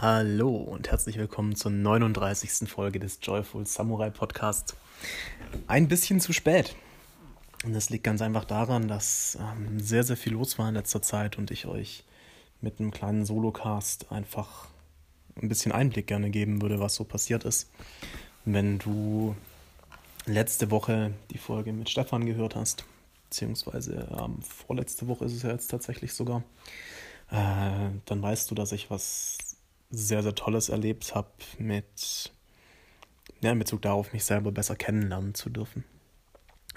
Hallo und herzlich willkommen zur 39. Folge des Joyful Samurai Podcasts. Ein bisschen zu spät. Und das liegt ganz einfach daran, dass ähm, sehr, sehr viel los war in letzter Zeit und ich euch mit einem kleinen Solocast einfach ein bisschen Einblick gerne geben würde, was so passiert ist. Wenn du letzte Woche die Folge mit Stefan gehört hast, beziehungsweise ähm, vorletzte Woche ist es ja jetzt tatsächlich sogar, äh, dann weißt du, dass ich was sehr, sehr Tolles erlebt habe, mit ja, in Bezug darauf, mich selber besser kennenlernen zu dürfen.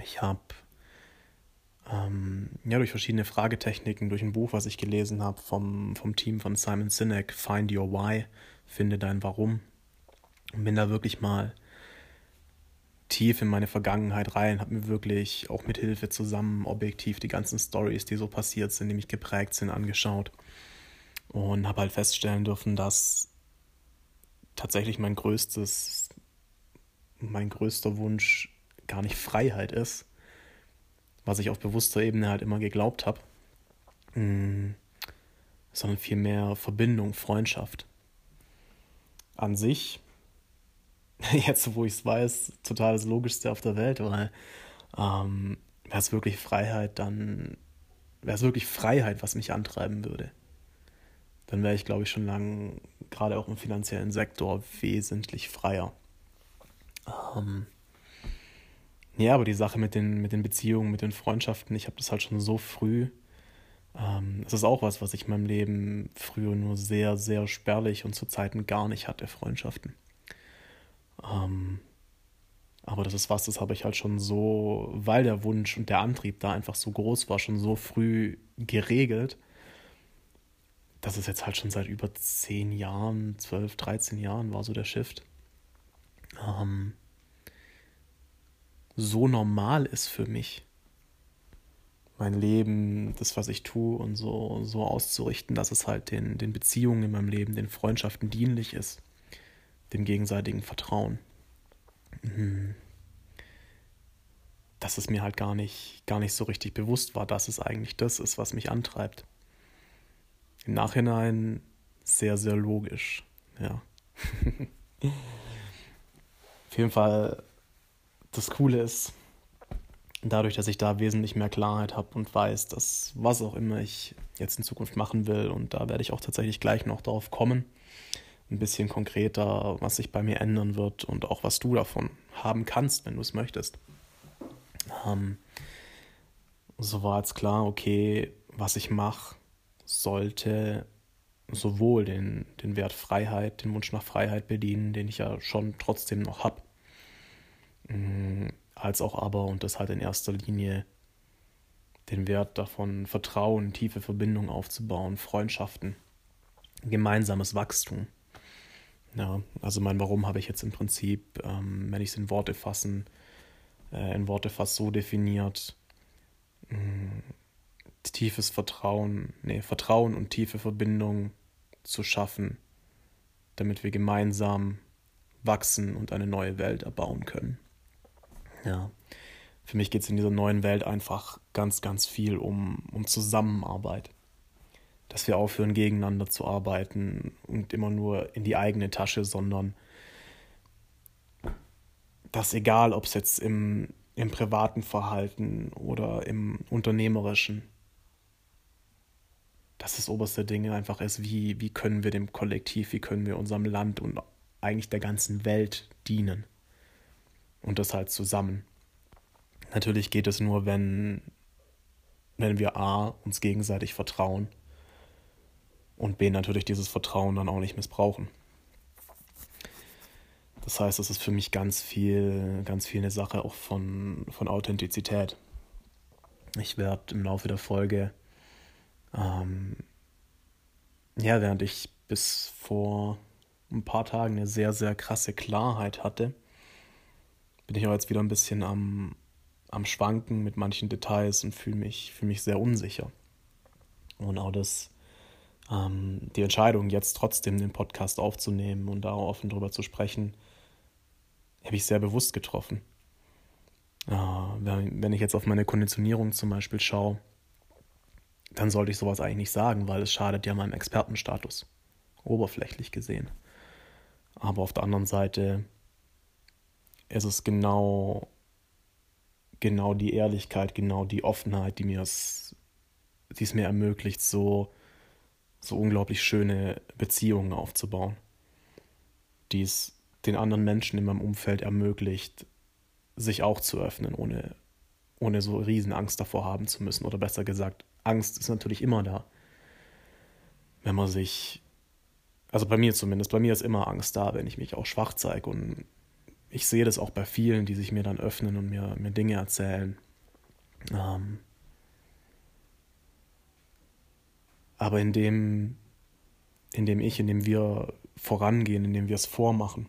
Ich habe ähm, ja, durch verschiedene Fragetechniken, durch ein Buch, was ich gelesen habe vom, vom Team von Simon Sinek, Find Your Why, finde dein Warum, und bin da wirklich mal tief in meine Vergangenheit rein, habe mir wirklich auch mit Hilfe zusammen objektiv die ganzen Stories, die so passiert sind, die mich geprägt sind, angeschaut und habe halt feststellen dürfen, dass tatsächlich mein größtes, mein größter Wunsch gar nicht Freiheit ist, was ich auf bewusster Ebene halt immer geglaubt habe, mm, sondern vielmehr Verbindung, Freundschaft. An sich, jetzt wo ich es weiß, total das Logischste auf der Welt, weil ähm, wäre es wirklich Freiheit, dann wäre es wirklich Freiheit, was mich antreiben würde dann wäre ich, glaube ich, schon lange, gerade auch im finanziellen Sektor, wesentlich freier. Ähm, ja, aber die Sache mit den, mit den Beziehungen, mit den Freundschaften, ich habe das halt schon so früh. Ähm, das ist auch was, was ich in meinem Leben früher nur sehr, sehr spärlich und zu Zeiten gar nicht hatte, Freundschaften. Ähm, aber das ist was, das habe ich halt schon so, weil der Wunsch und der Antrieb da einfach so groß war, schon so früh geregelt, das ist jetzt halt schon seit über zehn Jahren, zwölf, dreizehn Jahren war so der Shift. Ähm, so normal ist für mich, mein Leben, das, was ich tue und so, so auszurichten, dass es halt den, den Beziehungen in meinem Leben, den Freundschaften dienlich ist, dem gegenseitigen Vertrauen. Mhm. Dass es mir halt gar nicht, gar nicht so richtig bewusst war, dass es eigentlich das ist, was mich antreibt im Nachhinein sehr, sehr logisch. Ja. Auf jeden Fall, das Coole ist, dadurch, dass ich da wesentlich mehr Klarheit habe und weiß, dass was auch immer ich jetzt in Zukunft machen will, und da werde ich auch tatsächlich gleich noch darauf kommen, ein bisschen konkreter, was sich bei mir ändern wird und auch was du davon haben kannst, wenn du es möchtest. Ähm, so war jetzt klar, okay, was ich mache, sollte sowohl den, den Wert Freiheit, den Wunsch nach Freiheit bedienen, den ich ja schon trotzdem noch habe, mm, als auch aber, und das halt in erster Linie, den Wert davon, Vertrauen, tiefe Verbindungen aufzubauen, Freundschaften, gemeinsames Wachstum. Ja, also mein Warum habe ich jetzt im Prinzip, ähm, wenn ich es in Worte fassen, äh, in Worte fast so definiert, mm, tiefes Vertrauen, nee, Vertrauen und tiefe Verbindung zu schaffen, damit wir gemeinsam wachsen und eine neue Welt erbauen können. Ja, für mich geht es in dieser neuen Welt einfach ganz, ganz viel um, um Zusammenarbeit. Dass wir aufhören, gegeneinander zu arbeiten und immer nur in die eigene Tasche, sondern dass egal, ob es jetzt im, im privaten Verhalten oder im unternehmerischen, das oberste Ding einfach ist, wie, wie können wir dem Kollektiv, wie können wir unserem Land und eigentlich der ganzen Welt dienen. Und das halt zusammen. Natürlich geht es nur, wenn, wenn wir A, uns gegenseitig vertrauen und B, natürlich dieses Vertrauen dann auch nicht missbrauchen. Das heißt, es ist für mich ganz viel, ganz viel eine Sache auch von, von Authentizität. Ich werde im Laufe der Folge ähm, ja, während ich bis vor ein paar Tagen eine sehr, sehr krasse Klarheit hatte, bin ich auch jetzt wieder ein bisschen am, am Schwanken mit manchen Details und fühle mich, fühl mich sehr unsicher. Und auch das, ähm, die Entscheidung, jetzt trotzdem den Podcast aufzunehmen und da offen drüber zu sprechen, habe ich sehr bewusst getroffen. Äh, wenn ich jetzt auf meine Konditionierung zum Beispiel schaue, dann sollte ich sowas eigentlich nicht sagen, weil es schadet ja meinem Expertenstatus. oberflächlich gesehen. Aber auf der anderen Seite ist es genau, genau die Ehrlichkeit, genau die Offenheit, die mir es, die es mir ermöglicht, so, so unglaublich schöne Beziehungen aufzubauen. Die es den anderen Menschen in meinem Umfeld ermöglicht, sich auch zu öffnen, ohne, ohne so riesen Angst davor haben zu müssen. Oder besser gesagt, Angst ist natürlich immer da. Wenn man sich, also bei mir zumindest, bei mir ist immer Angst da, wenn ich mich auch schwach zeige. Und ich sehe das auch bei vielen, die sich mir dann öffnen und mir, mir Dinge erzählen. Ähm, aber indem, indem ich, indem wir vorangehen, indem wir es vormachen,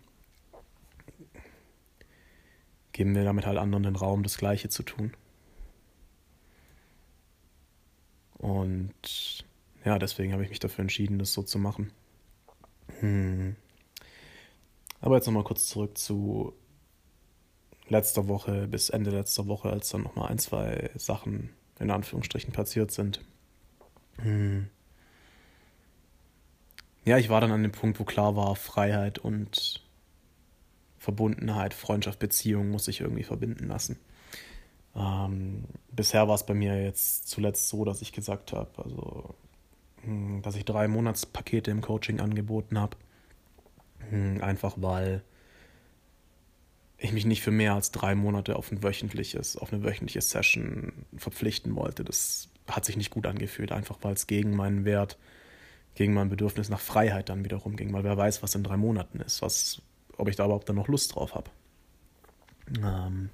geben wir damit halt anderen den Raum, das Gleiche zu tun. Und ja, deswegen habe ich mich dafür entschieden, das so zu machen. Hm. Aber jetzt nochmal kurz zurück zu letzter Woche bis Ende letzter Woche, als dann nochmal ein, zwei Sachen in Anführungsstrichen passiert sind. Hm. Ja, ich war dann an dem Punkt, wo klar war, Freiheit und Verbundenheit, Freundschaft, Beziehung muss sich irgendwie verbinden lassen. Ähm, bisher war es bei mir jetzt zuletzt so, dass ich gesagt habe, also, hm, dass ich drei Monatspakete im Coaching angeboten habe. Hm, einfach weil ich mich nicht für mehr als drei Monate auf ein wöchentliches, auf eine wöchentliche Session verpflichten wollte. Das hat sich nicht gut angefühlt, einfach weil es gegen meinen Wert, gegen mein Bedürfnis nach Freiheit dann wiederum ging, weil wer weiß, was in drei Monaten ist, was ob ich da überhaupt dann noch Lust drauf habe. Ähm,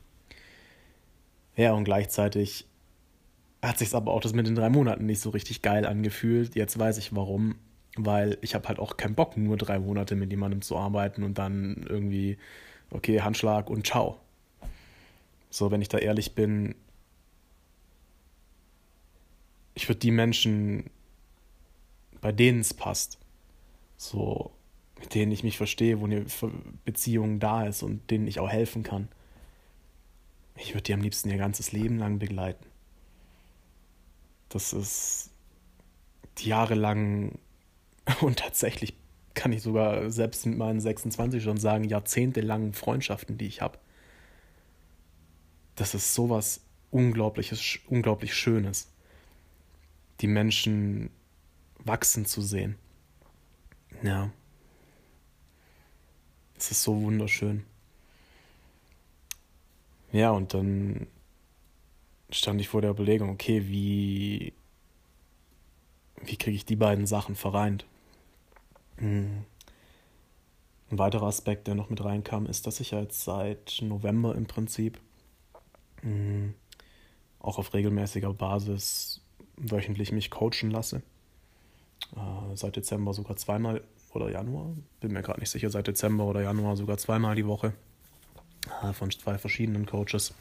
ja, und gleichzeitig hat sich aber auch das mit den drei Monaten nicht so richtig geil angefühlt. Jetzt weiß ich warum, weil ich habe halt auch keinen Bock, nur drei Monate mit jemandem zu arbeiten und dann irgendwie, okay, Handschlag und ciao. So, wenn ich da ehrlich bin, ich würde die Menschen, bei denen es passt, so mit denen ich mich verstehe, wo eine Beziehung da ist und denen ich auch helfen kann. Ich würde die am liebsten ihr ganzes Leben lang begleiten. Das ist jahrelang und tatsächlich kann ich sogar selbst mit meinen 26 schon sagen, jahrzehntelangen Freundschaften, die ich habe. Das ist sowas Unglaubliches, unglaublich Schönes, die Menschen wachsen zu sehen. Ja. Es ist so wunderschön. Ja, und dann stand ich vor der Überlegung, okay, wie, wie kriege ich die beiden Sachen vereint? Hm. Ein weiterer Aspekt, der noch mit reinkam, ist, dass ich jetzt seit November im Prinzip hm, auch auf regelmäßiger Basis wöchentlich mich coachen lasse. Äh, seit Dezember sogar zweimal oder Januar, bin mir gerade nicht sicher, seit Dezember oder Januar sogar zweimal die Woche von zwei verschiedenen Coaches,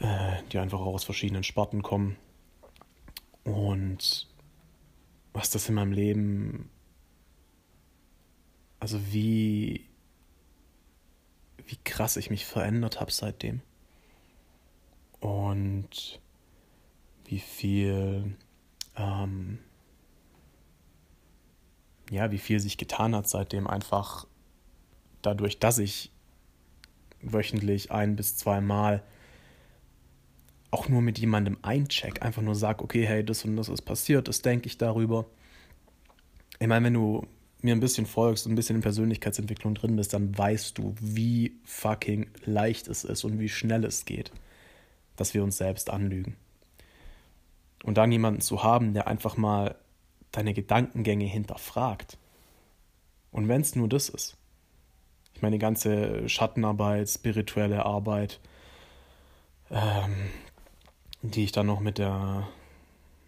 äh, die einfach auch aus verschiedenen Sparten kommen. Und was das in meinem Leben, also wie, wie krass ich mich verändert habe seitdem. Und wie viel ähm, ja, wie viel sich getan hat seitdem einfach dadurch, dass ich wöchentlich ein bis zweimal auch nur mit jemandem eincheck, einfach nur sag, okay, hey, das und das ist passiert, das denke ich darüber. Ich meine, wenn du mir ein bisschen folgst und ein bisschen in Persönlichkeitsentwicklung drin bist, dann weißt du, wie fucking leicht es ist und wie schnell es geht, dass wir uns selbst anlügen. Und dann jemanden zu haben, der einfach mal deine Gedankengänge hinterfragt. Und wenn es nur das ist. Ich meine, die ganze Schattenarbeit, spirituelle Arbeit, ähm, die ich dann noch mit der,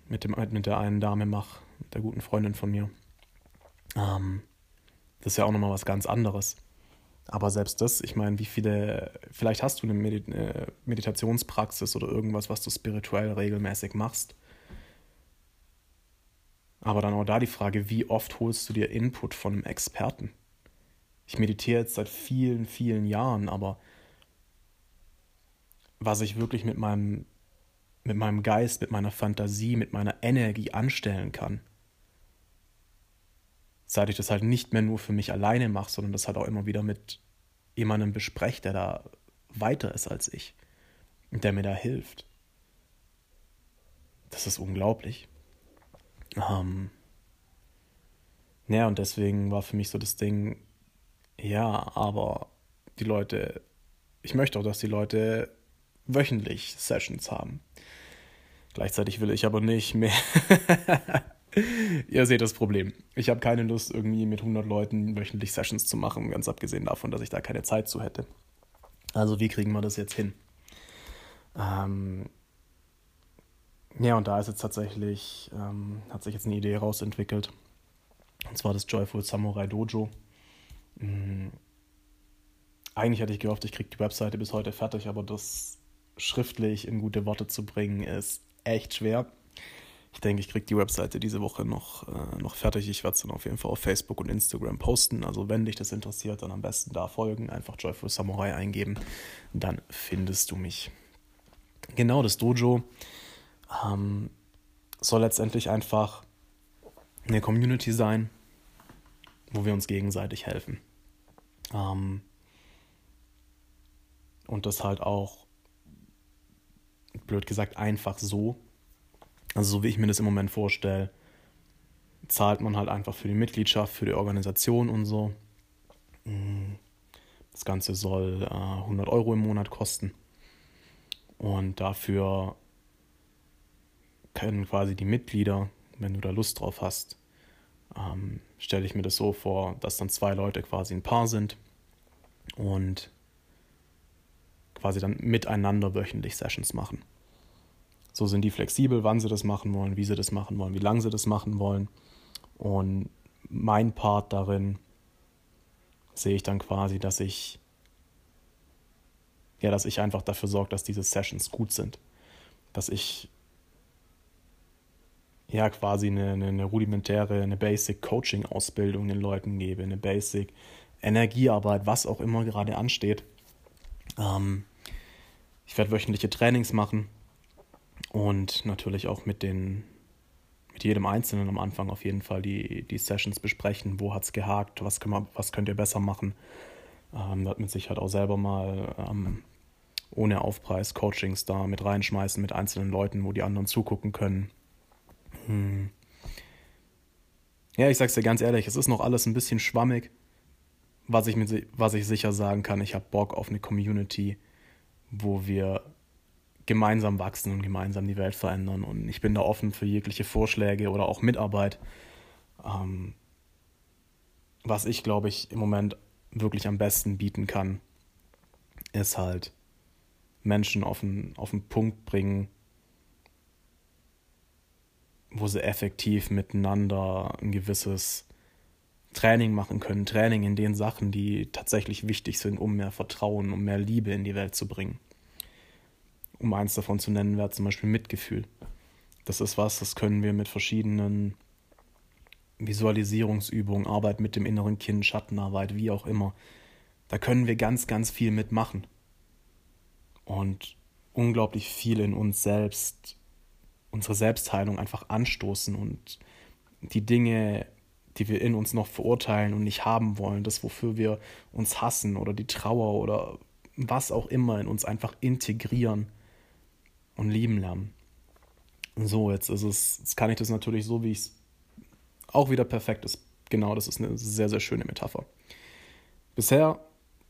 mit, dem, mit der einen Dame mache, der guten Freundin von mir. Ähm, das ist ja auch nochmal was ganz anderes. Aber selbst das, ich meine, wie viele, vielleicht hast du eine Meditationspraxis oder irgendwas, was du spirituell regelmäßig machst. Aber dann auch da die Frage, wie oft holst du dir Input von einem Experten? Ich meditiere jetzt seit vielen, vielen Jahren, aber was ich wirklich mit meinem, mit meinem Geist, mit meiner Fantasie, mit meiner Energie anstellen kann, seit ich das halt nicht mehr nur für mich alleine mache, sondern das halt auch immer wieder mit jemandem bespreche, der da weiter ist als ich und der mir da hilft. Das ist unglaublich. Ähm, ja, und deswegen war für mich so das Ding, ja, aber die Leute, ich möchte auch, dass die Leute wöchentlich Sessions haben. Gleichzeitig will ich aber nicht mehr. Ihr seht das Problem. Ich habe keine Lust, irgendwie mit 100 Leuten wöchentlich Sessions zu machen, ganz abgesehen davon, dass ich da keine Zeit zu hätte. Also, wie kriegen wir das jetzt hin? Ähm ja, und da ist jetzt tatsächlich, ähm, hat sich jetzt eine Idee rausentwickelt. Und zwar das Joyful Samurai Dojo. Mhm. Eigentlich hätte ich gehofft, ich kriege die Webseite bis heute fertig, aber das schriftlich in gute Worte zu bringen, ist echt schwer. Ich denke, ich kriege die Webseite diese Woche noch, äh, noch fertig. Ich werde es dann auf jeden Fall auf Facebook und Instagram posten. Also wenn dich das interessiert, dann am besten da folgen. Einfach Joyful Samurai eingeben. Dann findest du mich. Genau, das Dojo ähm, soll letztendlich einfach eine Community sein, wo wir uns gegenseitig helfen. Ähm, und das halt auch, blöd gesagt, einfach so. Also so wie ich mir das im Moment vorstelle, zahlt man halt einfach für die Mitgliedschaft, für die Organisation und so. Mm, das Ganze soll äh, 100 Euro im Monat kosten. Und dafür können quasi die Mitglieder, wenn du da Lust drauf hast, ähm, stelle ich mir das so vor, dass dann zwei Leute quasi ein Paar sind und quasi dann miteinander wöchentlich Sessions machen. So sind die flexibel, wann sie das machen wollen, wie sie das machen wollen, wie lange sie das machen wollen. Und mein Part darin sehe ich dann quasi, dass ich ja, dass ich einfach dafür sorge, dass diese Sessions gut sind. Dass ich ja quasi eine, eine, eine rudimentäre, eine Basic Coaching Ausbildung den Leuten gebe, eine Basic Energiearbeit, was auch immer gerade ansteht. Ähm, ich werde wöchentliche Trainings machen und natürlich auch mit den mit jedem Einzelnen am Anfang auf jeden Fall die, die Sessions besprechen, wo hat es gehakt, was, können wir, was könnt ihr besser machen. Ähm, wird mit Sicherheit auch selber mal ähm, ohne Aufpreis Coachings da mit reinschmeißen mit einzelnen Leuten, wo die anderen zugucken können. Hm. Ja, ich sag's dir ganz ehrlich, es ist noch alles ein bisschen schwammig. Was ich, mit, was ich sicher sagen kann, ich habe Bock auf eine Community, wo wir gemeinsam wachsen und gemeinsam die Welt verändern. Und ich bin da offen für jegliche Vorschläge oder auch Mitarbeit. Ähm, was ich, glaube ich, im Moment wirklich am besten bieten kann, ist halt Menschen auf den, auf den Punkt bringen, wo sie effektiv miteinander ein gewisses Training machen können. Training in den Sachen, die tatsächlich wichtig sind, um mehr Vertrauen, um mehr Liebe in die Welt zu bringen. Um eins davon zu nennen, wäre zum Beispiel Mitgefühl. Das ist was, das können wir mit verschiedenen Visualisierungsübungen, Arbeit mit dem inneren Kind, Schattenarbeit, wie auch immer. Da können wir ganz, ganz viel mitmachen. Und unglaublich viel in uns selbst unsere Selbstheilung einfach anstoßen und die Dinge, die wir in uns noch verurteilen und nicht haben wollen, das, wofür wir uns hassen oder die Trauer oder was auch immer in uns einfach integrieren und lieben lernen. So, jetzt ist es, jetzt kann ich das natürlich so, wie ich es auch wieder perfekt ist. Genau, das ist eine sehr, sehr schöne Metapher. Bisher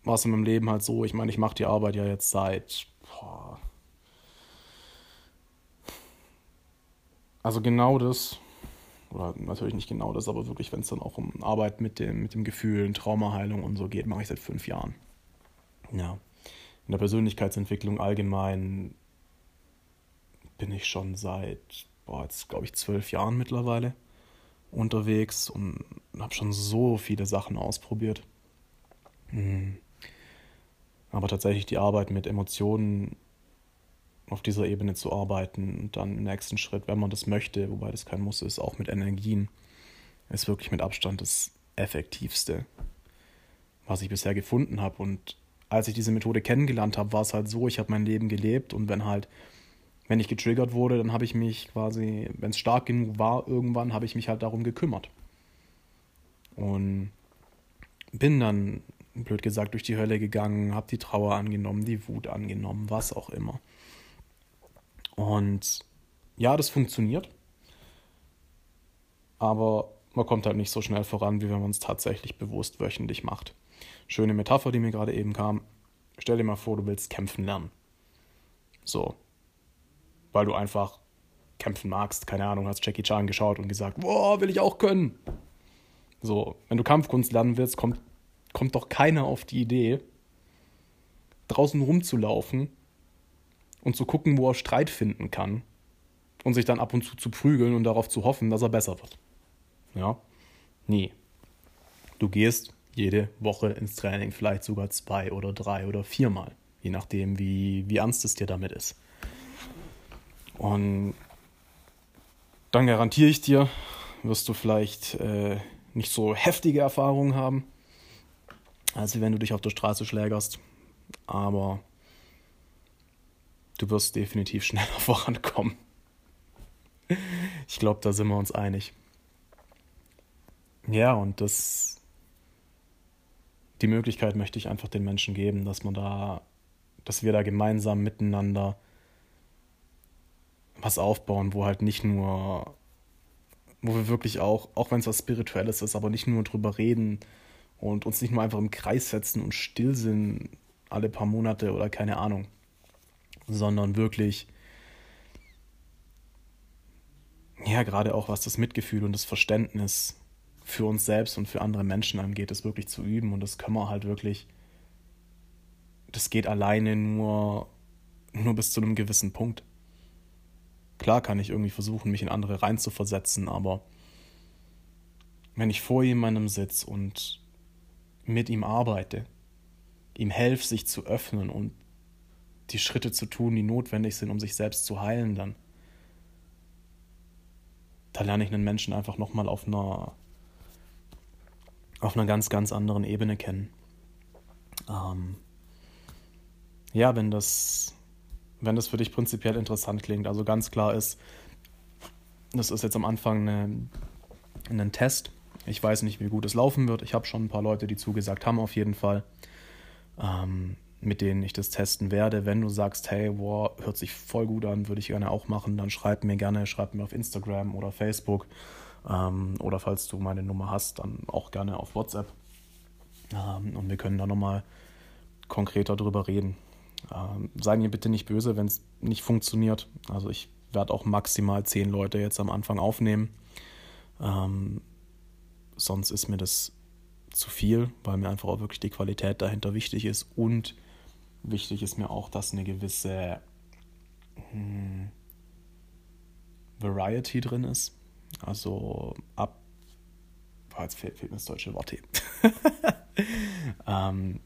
war es in meinem Leben halt so, ich meine, ich mache die Arbeit ja jetzt seit boah, Also genau das, oder natürlich nicht genau das, aber wirklich, wenn es dann auch um Arbeit mit dem, mit dem Gefühl, Traumaheilung und so geht, mache ich seit fünf Jahren. Ja. In der Persönlichkeitsentwicklung allgemein bin ich schon seit, boah, jetzt glaube ich zwölf Jahren mittlerweile unterwegs und habe schon so viele Sachen ausprobiert. Hm. Aber tatsächlich die Arbeit mit Emotionen auf dieser Ebene zu arbeiten und dann im nächsten Schritt, wenn man das möchte, wobei das kein Muss ist, auch mit Energien, ist wirklich mit Abstand das effektivste, was ich bisher gefunden habe. Und als ich diese Methode kennengelernt habe, war es halt so, ich habe mein Leben gelebt und wenn halt, wenn ich getriggert wurde, dann habe ich mich quasi, wenn es stark genug war, irgendwann habe ich mich halt darum gekümmert. Und bin dann, blöd gesagt, durch die Hölle gegangen, habe die Trauer angenommen, die Wut angenommen, was auch immer. Und ja, das funktioniert. Aber man kommt halt nicht so schnell voran, wie wenn man es tatsächlich bewusst wöchentlich macht. Schöne Metapher, die mir gerade eben kam. Stell dir mal vor, du willst kämpfen lernen. So. Weil du einfach kämpfen magst. Keine Ahnung, hast Jackie Chan geschaut und gesagt, boah, will ich auch können. So, wenn du Kampfkunst lernen willst, kommt, kommt doch keiner auf die Idee, draußen rumzulaufen und zu gucken, wo er Streit finden kann und sich dann ab und zu zu prügeln und darauf zu hoffen, dass er besser wird. Ja? Nee. Du gehst jede Woche ins Training, vielleicht sogar zwei oder drei oder viermal, je nachdem, wie, wie ernst es dir damit ist. Und dann garantiere ich dir, wirst du vielleicht äh, nicht so heftige Erfahrungen haben, als wenn du dich auf der Straße schlägerst. Aber du wirst definitiv schneller vorankommen. Ich glaube, da sind wir uns einig. Ja, und das, die Möglichkeit möchte ich einfach den Menschen geben, dass man da, dass wir da gemeinsam miteinander was aufbauen, wo halt nicht nur, wo wir wirklich auch, auch wenn es was Spirituelles ist, aber nicht nur drüber reden und uns nicht nur einfach im Kreis setzen und still sind alle paar Monate oder keine Ahnung, sondern wirklich, ja, gerade auch was das Mitgefühl und das Verständnis für uns selbst und für andere Menschen angeht, das wirklich zu üben und das können wir halt wirklich, das geht alleine nur, nur bis zu einem gewissen Punkt. Klar kann ich irgendwie versuchen, mich in andere reinzuversetzen, aber wenn ich vor jemandem sitze und mit ihm arbeite, ihm helfe, sich zu öffnen und die Schritte zu tun, die notwendig sind, um sich selbst zu heilen, dann da lerne ich einen Menschen einfach nochmal auf einer, auf einer ganz, ganz anderen Ebene kennen. Ähm, ja, wenn das wenn das für dich prinzipiell interessant klingt. Also ganz klar ist, das ist jetzt am Anfang eine, ein Test. Ich weiß nicht, wie gut es laufen wird. Ich habe schon ein paar Leute, die zugesagt haben, auf jeden Fall, ähm, mit denen ich das testen werde. Wenn du sagst, hey, boah, hört sich voll gut an, würde ich gerne auch machen, dann schreib mir gerne, schreib mir auf Instagram oder Facebook. Ähm, oder falls du meine Nummer hast, dann auch gerne auf WhatsApp. Ähm, und wir können da nochmal konkreter drüber reden. Ähm, sei mir bitte nicht böse, wenn es nicht funktioniert. Also ich werde auch maximal zehn Leute jetzt am Anfang aufnehmen. Ähm, sonst ist mir das zu viel, weil mir einfach auch wirklich die Qualität dahinter wichtig ist. Und wichtig ist mir auch, dass eine gewisse hm, Variety drin ist. Also ab. Jetzt fehlt, fehlt mir das deutsche Wort. ähm,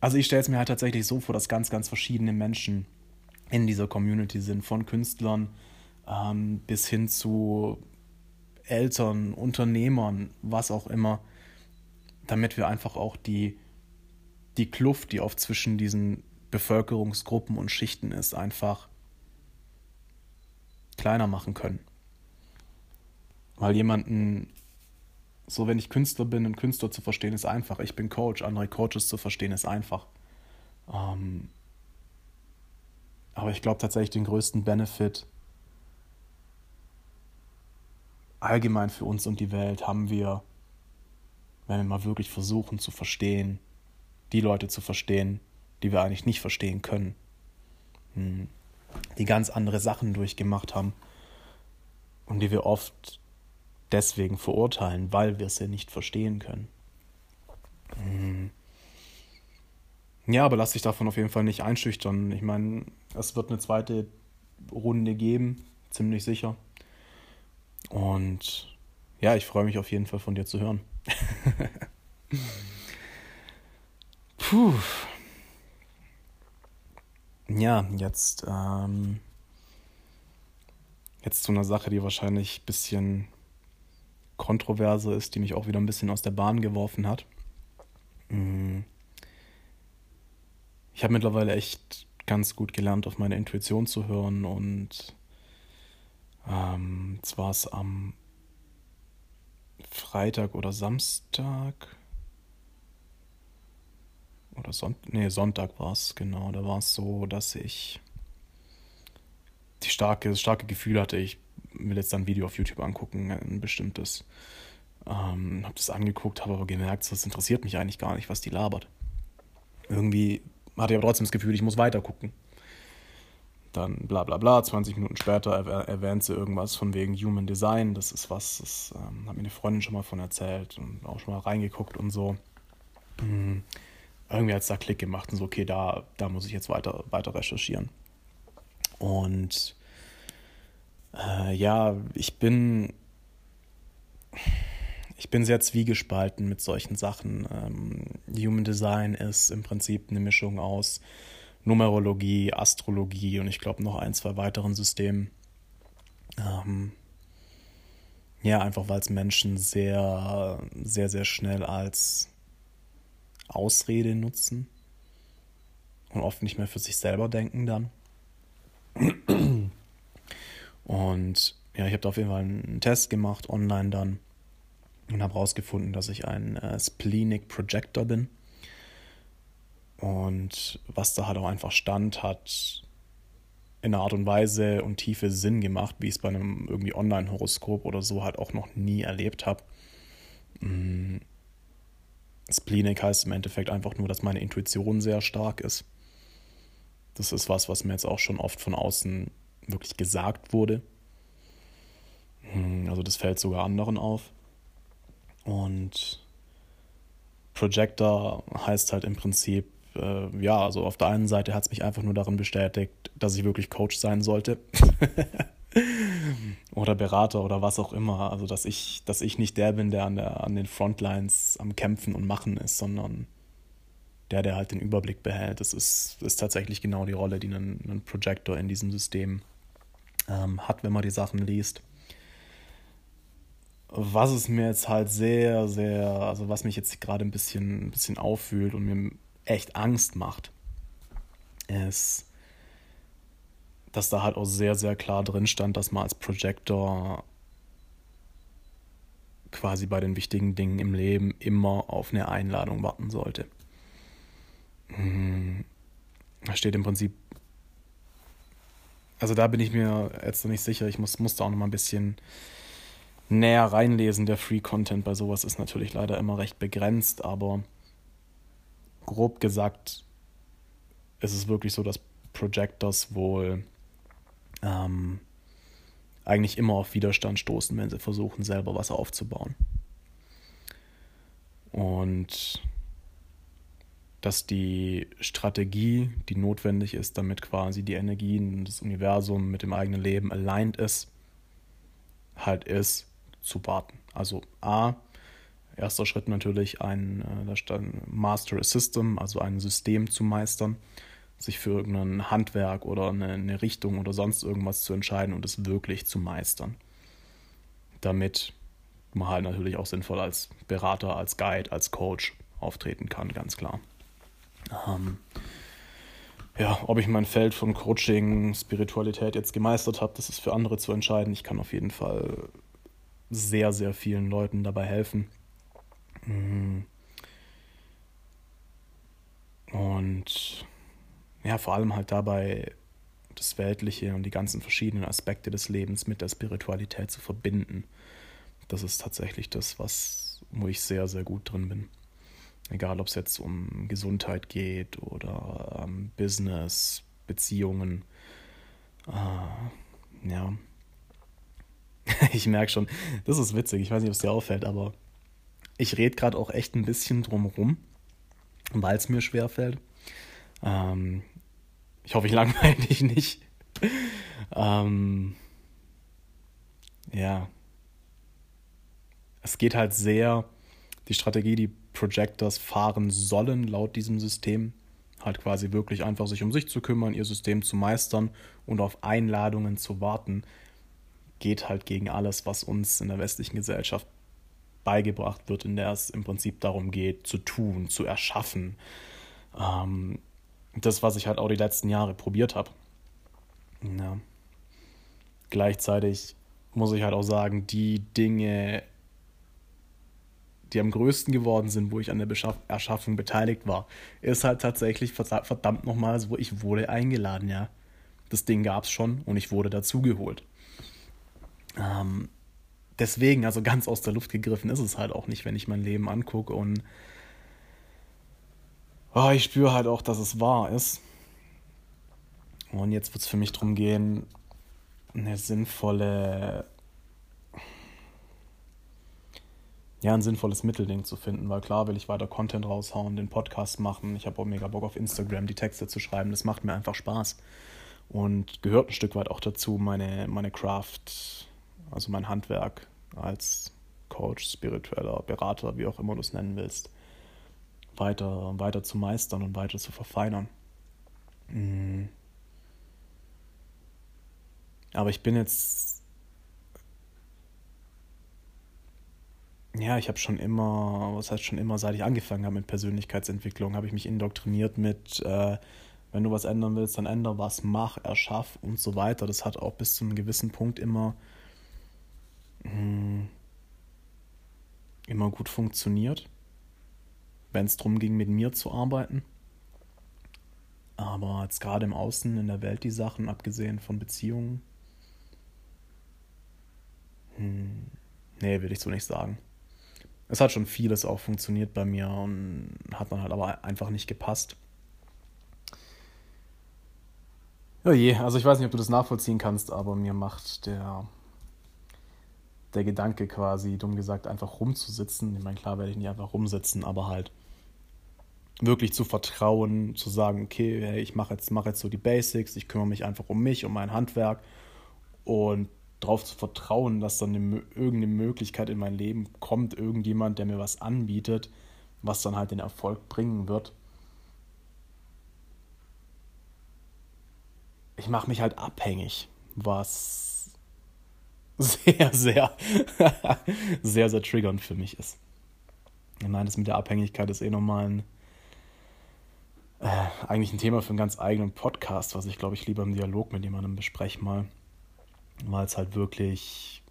also ich stelle es mir halt tatsächlich so vor, dass ganz, ganz verschiedene Menschen in dieser Community sind, von Künstlern ähm, bis hin zu Eltern, Unternehmern, was auch immer, damit wir einfach auch die, die Kluft, die oft zwischen diesen Bevölkerungsgruppen und Schichten ist, einfach kleiner machen können. Weil jemanden so, wenn ich Künstler bin, einen Künstler zu verstehen, ist einfach. Ich bin Coach, andere Coaches zu verstehen, ist einfach. Ähm, aber ich glaube tatsächlich, den größten Benefit allgemein für uns und die Welt haben wir, wenn wir mal wirklich versuchen zu verstehen, die Leute zu verstehen, die wir eigentlich nicht verstehen können, hm, die ganz andere Sachen durchgemacht haben und die wir oft deswegen verurteilen, weil wir sie nicht verstehen können. Hm. Ja, aber lass dich davon auf jeden Fall nicht einschüchtern. Ich meine, es wird eine zweite Runde geben, ziemlich sicher. Und ja, ich freue mich auf jeden Fall von dir zu hören. Puh. Ja, jetzt, ähm, jetzt zu einer Sache, die wahrscheinlich ein bisschen Kontroverse ist, die mich auch wieder ein bisschen aus der Bahn geworfen hat. Mm. Ich habe mittlerweile echt ganz gut gelernt, auf meine Intuition zu hören und ähm, zwar ist am Freitag oder Samstag. Oder Sonntag. Nee, Sonntag war es, genau. Da war es so, dass ich die starke, das starke Gefühl hatte, ich will jetzt ein Video auf YouTube angucken, ein bestimmtes. Ähm, hab das angeguckt, habe aber gemerkt, das interessiert mich eigentlich gar nicht, was die labert. Irgendwie hatte ich aber trotzdem das Gefühl, ich muss weiter gucken. Dann bla bla bla, 20 Minuten später erwähnt sie irgendwas von wegen Human Design. Das ist was, das ähm, hat mir eine Freundin schon mal von erzählt und auch schon mal reingeguckt und so. Mhm. Irgendwie hat es da Klick gemacht und so, okay, da, da muss ich jetzt weiter, weiter recherchieren. Und äh, ja, ich bin, ich bin sehr zwiegespalten mit solchen Sachen. Ähm, Human Design ist im Prinzip eine Mischung aus Numerologie, Astrologie und ich glaube noch ein, zwei weiteren Systemen. Ähm, ja, einfach weil es Menschen sehr, sehr, sehr schnell als Ausrede nutzen und oft nicht mehr für sich selber denken dann. Und ja, ich habe auf jeden Fall einen Test gemacht, online dann, und habe herausgefunden, dass ich ein äh, Splenic Projector bin. Und was da halt auch einfach stand, hat in einer Art und Weise und Tiefe Sinn gemacht, wie ich es bei einem irgendwie Online-Horoskop oder so halt auch noch nie erlebt habe. Splenic heißt im Endeffekt einfach nur, dass meine Intuition sehr stark ist. Das ist was, was mir jetzt auch schon oft von außen wirklich gesagt wurde. Mm, also das fällt sogar anderen auf. Und Projector heißt halt im Prinzip, äh, ja, also auf der einen Seite hat es mich einfach nur darin bestätigt, dass ich wirklich Coach sein sollte. oder Berater oder was auch immer. Also dass ich, dass ich nicht der bin, der an, der an den Frontlines am Kämpfen und Machen ist, sondern der, der halt den Überblick behält. Das ist, ist tatsächlich genau die Rolle, die ein, ein Projector in diesem System ähm, hat, wenn man die Sachen liest. Was es mir jetzt halt sehr, sehr, also was mich jetzt gerade ein bisschen, ein bisschen auffühlt und mir echt Angst macht, ist, dass da halt auch sehr, sehr klar drin stand, dass man als Projector quasi bei den wichtigen Dingen im Leben immer auf eine Einladung warten sollte. Hm. Da steht im Prinzip, also da bin ich mir jetzt noch nicht sicher, ich muss, muss da auch noch mal ein bisschen näher reinlesen. Der Free Content bei sowas ist natürlich leider immer recht begrenzt, aber grob gesagt ist es wirklich so, dass Projectors wohl ähm, eigentlich immer auf Widerstand stoßen, wenn sie versuchen, selber was aufzubauen. Und dass die Strategie, die notwendig ist, damit quasi die Energien des Universums mit dem eigenen Leben aligned ist, halt ist, zu warten. Also A, Erster Schritt natürlich ein äh, Master a System, also ein System zu meistern, sich für irgendein Handwerk oder eine, eine Richtung oder sonst irgendwas zu entscheiden und es wirklich zu meistern. Damit man halt natürlich auch sinnvoll als Berater, als Guide, als Coach auftreten kann, ganz klar. Ähm, ja, ob ich mein Feld von Coaching, Spiritualität jetzt gemeistert habe, das ist für andere zu entscheiden. Ich kann auf jeden Fall sehr, sehr vielen Leuten dabei helfen. Mhm. Und ja, vor allem halt dabei das Weltliche und die ganzen verschiedenen Aspekte des Lebens mit der Spiritualität zu verbinden. Das ist tatsächlich das, was, wo ich sehr, sehr gut drin bin. Egal, ob es jetzt um Gesundheit geht oder um Business, Beziehungen. Äh, ja. ich merke schon, das ist witzig. Ich weiß nicht, ob es dir auffällt, aber ich rede gerade auch echt ein bisschen drumherum, weil es mir schwerfällt. Ähm, ich hoffe, ich langweile dich nicht. ähm, ja. Es geht halt sehr, die Strategie, die Projectors fahren sollen, laut diesem System, halt quasi wirklich einfach sich um sich zu kümmern, ihr System zu meistern und auf Einladungen zu warten, geht halt gegen alles, was uns in der westlichen Gesellschaft beigebracht wird, in der es im Prinzip darum geht, zu tun, zu erschaffen. Ähm, das, was ich halt auch die letzten Jahre probiert habe. Ja. Gleichzeitig muss ich halt auch sagen, die Dinge, die am größten geworden sind, wo ich an der Beschaff Erschaffung beteiligt war, ist halt tatsächlich verdammt nochmal so, ich wurde eingeladen, ja. Das Ding gab es schon und ich wurde dazugeholt. Ähm, deswegen, also ganz aus der Luft gegriffen ist es halt auch nicht, wenn ich mein Leben angucke und oh, ich spüre halt auch, dass es wahr ist. Und jetzt wird es für mich darum gehen, eine sinnvolle, ja, ein sinnvolles Mittelding zu finden, weil klar will ich weiter Content raushauen, den Podcast machen. Ich habe auch mega Bock auf Instagram, die Texte zu schreiben. Das macht mir einfach Spaß. Und gehört ein Stück weit auch dazu, meine, meine Craft, also mein Handwerk als Coach, spiritueller Berater, wie auch immer du es nennen willst, weiter, weiter zu meistern und weiter zu verfeinern. Mhm. Aber ich bin jetzt. Ja, ich habe schon immer, was heißt schon immer, seit ich angefangen habe mit Persönlichkeitsentwicklung, habe ich mich indoktriniert mit, äh, wenn du was ändern willst, dann änder was, mach, erschaff und so weiter. Das hat auch bis zu einem gewissen Punkt immer, mh, hm, immer gut funktioniert, wenn es darum ging, mit mir zu arbeiten. Aber jetzt gerade im Außen, in der Welt, die Sachen, abgesehen von Beziehungen, hm, nee, würde ich so nicht sagen. Es hat schon vieles auch funktioniert bei mir und hat dann halt aber einfach nicht gepasst. Ja je, also ich weiß nicht, ob du das nachvollziehen kannst, aber mir macht der, der Gedanke quasi, dumm gesagt, einfach rumzusitzen. Ich meine, klar werde ich nicht einfach rumsitzen, aber halt wirklich zu vertrauen, zu sagen, okay, hey, ich mache jetzt, mach jetzt so die Basics, ich kümmere mich einfach um mich, um mein Handwerk und darauf zu vertrauen, dass dann eine, irgendeine Möglichkeit in mein Leben kommt, irgendjemand, der mir was anbietet, was dann halt den Erfolg bringen wird. Ich mache mich halt abhängig, was sehr, sehr, sehr, sehr triggernd für mich ist. Ich meine, das mit der Abhängigkeit ist eh nochmal ein, äh, eigentlich ein Thema für einen ganz eigenen Podcast, was ich glaube ich lieber im Dialog mit jemandem bespreche mal weil es halt wirklich,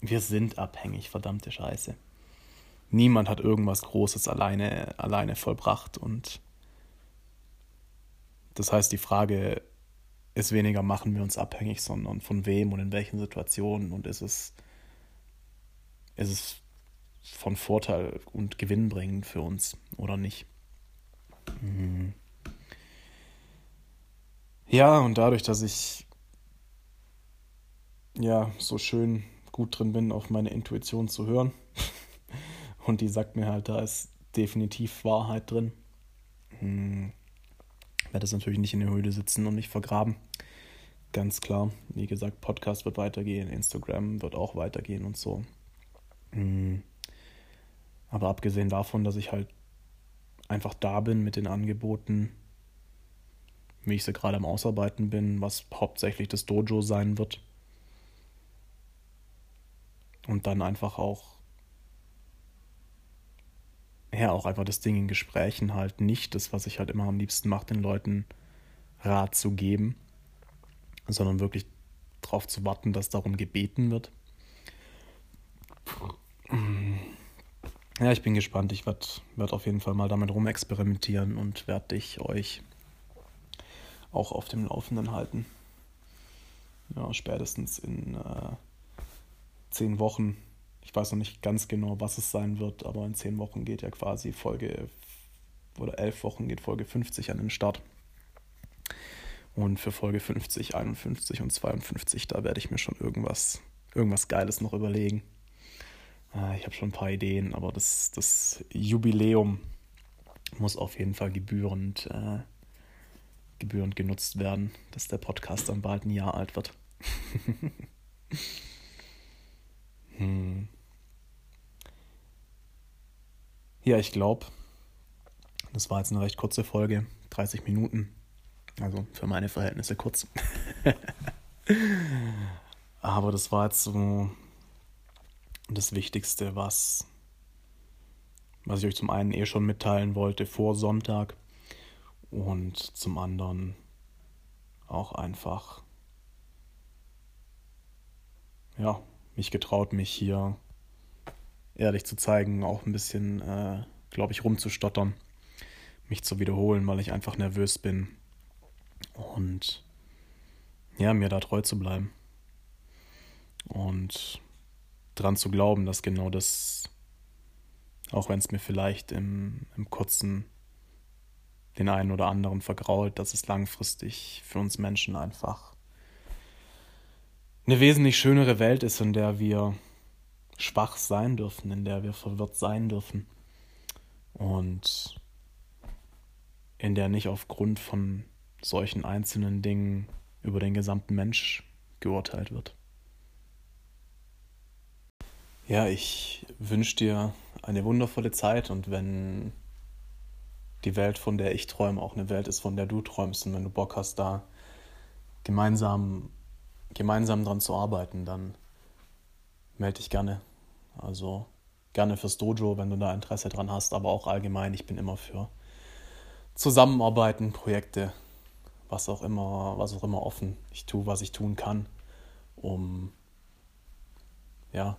wir sind abhängig, verdammte Scheiße. Niemand hat irgendwas Großes alleine, alleine vollbracht und das heißt, die Frage ist weniger, machen wir uns abhängig, sondern von wem und in welchen Situationen und ist es, ist es von Vorteil und gewinnbringend für uns oder nicht. Mhm. Ja, und dadurch, dass ich ja, so schön gut drin bin, auf meine Intuition zu hören. Und die sagt mir halt, da ist definitiv Wahrheit drin. Hm. Werde es natürlich nicht in der Höhle sitzen und mich vergraben. Ganz klar. Wie gesagt, Podcast wird weitergehen, Instagram wird auch weitergehen und so. Hm. Aber abgesehen davon, dass ich halt einfach da bin mit den Angeboten, wie ich sie gerade am Ausarbeiten bin, was hauptsächlich das Dojo sein wird, und dann einfach auch, ja, auch einfach das Ding in Gesprächen halt nicht das, was ich halt immer am liebsten mache, den Leuten Rat zu geben, sondern wirklich darauf zu warten, dass darum gebeten wird. Ja, ich bin gespannt. Ich werde werd auf jeden Fall mal damit rumexperimentieren und werde dich euch auch auf dem Laufenden halten. Ja, spätestens in äh, zehn Wochen. Ich weiß noch nicht ganz genau, was es sein wird, aber in zehn Wochen geht ja quasi Folge oder elf Wochen geht Folge 50 an den Start. Und für Folge 50, 51 und 52, da werde ich mir schon irgendwas, irgendwas Geiles noch überlegen. Äh, ich habe schon ein paar Ideen, aber das, das Jubiläum muss auf jeden Fall gebührend, äh, gebührend genutzt werden, dass der Podcast dann bald ein Jahr alt wird. Hm. Ja, ich glaube, das war jetzt eine recht kurze Folge, 30 Minuten. Also für meine Verhältnisse kurz. Aber das war jetzt so das Wichtigste, was, was ich euch zum einen eh schon mitteilen wollte vor Sonntag und zum anderen auch einfach ja, mich getraut, mich hier ehrlich zu zeigen, auch ein bisschen, äh, glaube ich, rumzustottern, mich zu wiederholen, weil ich einfach nervös bin. Und ja, mir da treu zu bleiben. Und dran zu glauben, dass genau das, auch wenn es mir vielleicht im, im kurzen den einen oder anderen vergrault, dass es langfristig für uns Menschen einfach eine wesentlich schönere Welt ist, in der wir schwach sein dürfen, in der wir verwirrt sein dürfen und in der nicht aufgrund von solchen einzelnen Dingen über den gesamten Mensch geurteilt wird. Ja, ich wünsche dir eine wundervolle Zeit und wenn die Welt, von der ich träume, auch eine Welt ist, von der du träumst und wenn du Bock hast, da gemeinsam, gemeinsam dran zu arbeiten, dann melde dich gerne. Also gerne fürs Dojo, wenn du da Interesse dran hast, aber auch allgemein, ich bin immer für Zusammenarbeiten, Projekte, was auch immer, was auch immer offen. Ich tue, was ich tun kann, um ja,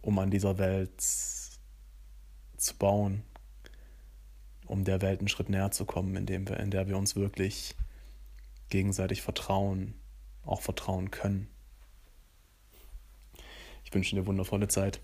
um an dieser Welt zu bauen, um der Welt einen Schritt näher zu kommen, indem wir, in der wir uns wirklich gegenseitig vertrauen, auch vertrauen können. Ich wünsche dir eine wundervolle Zeit.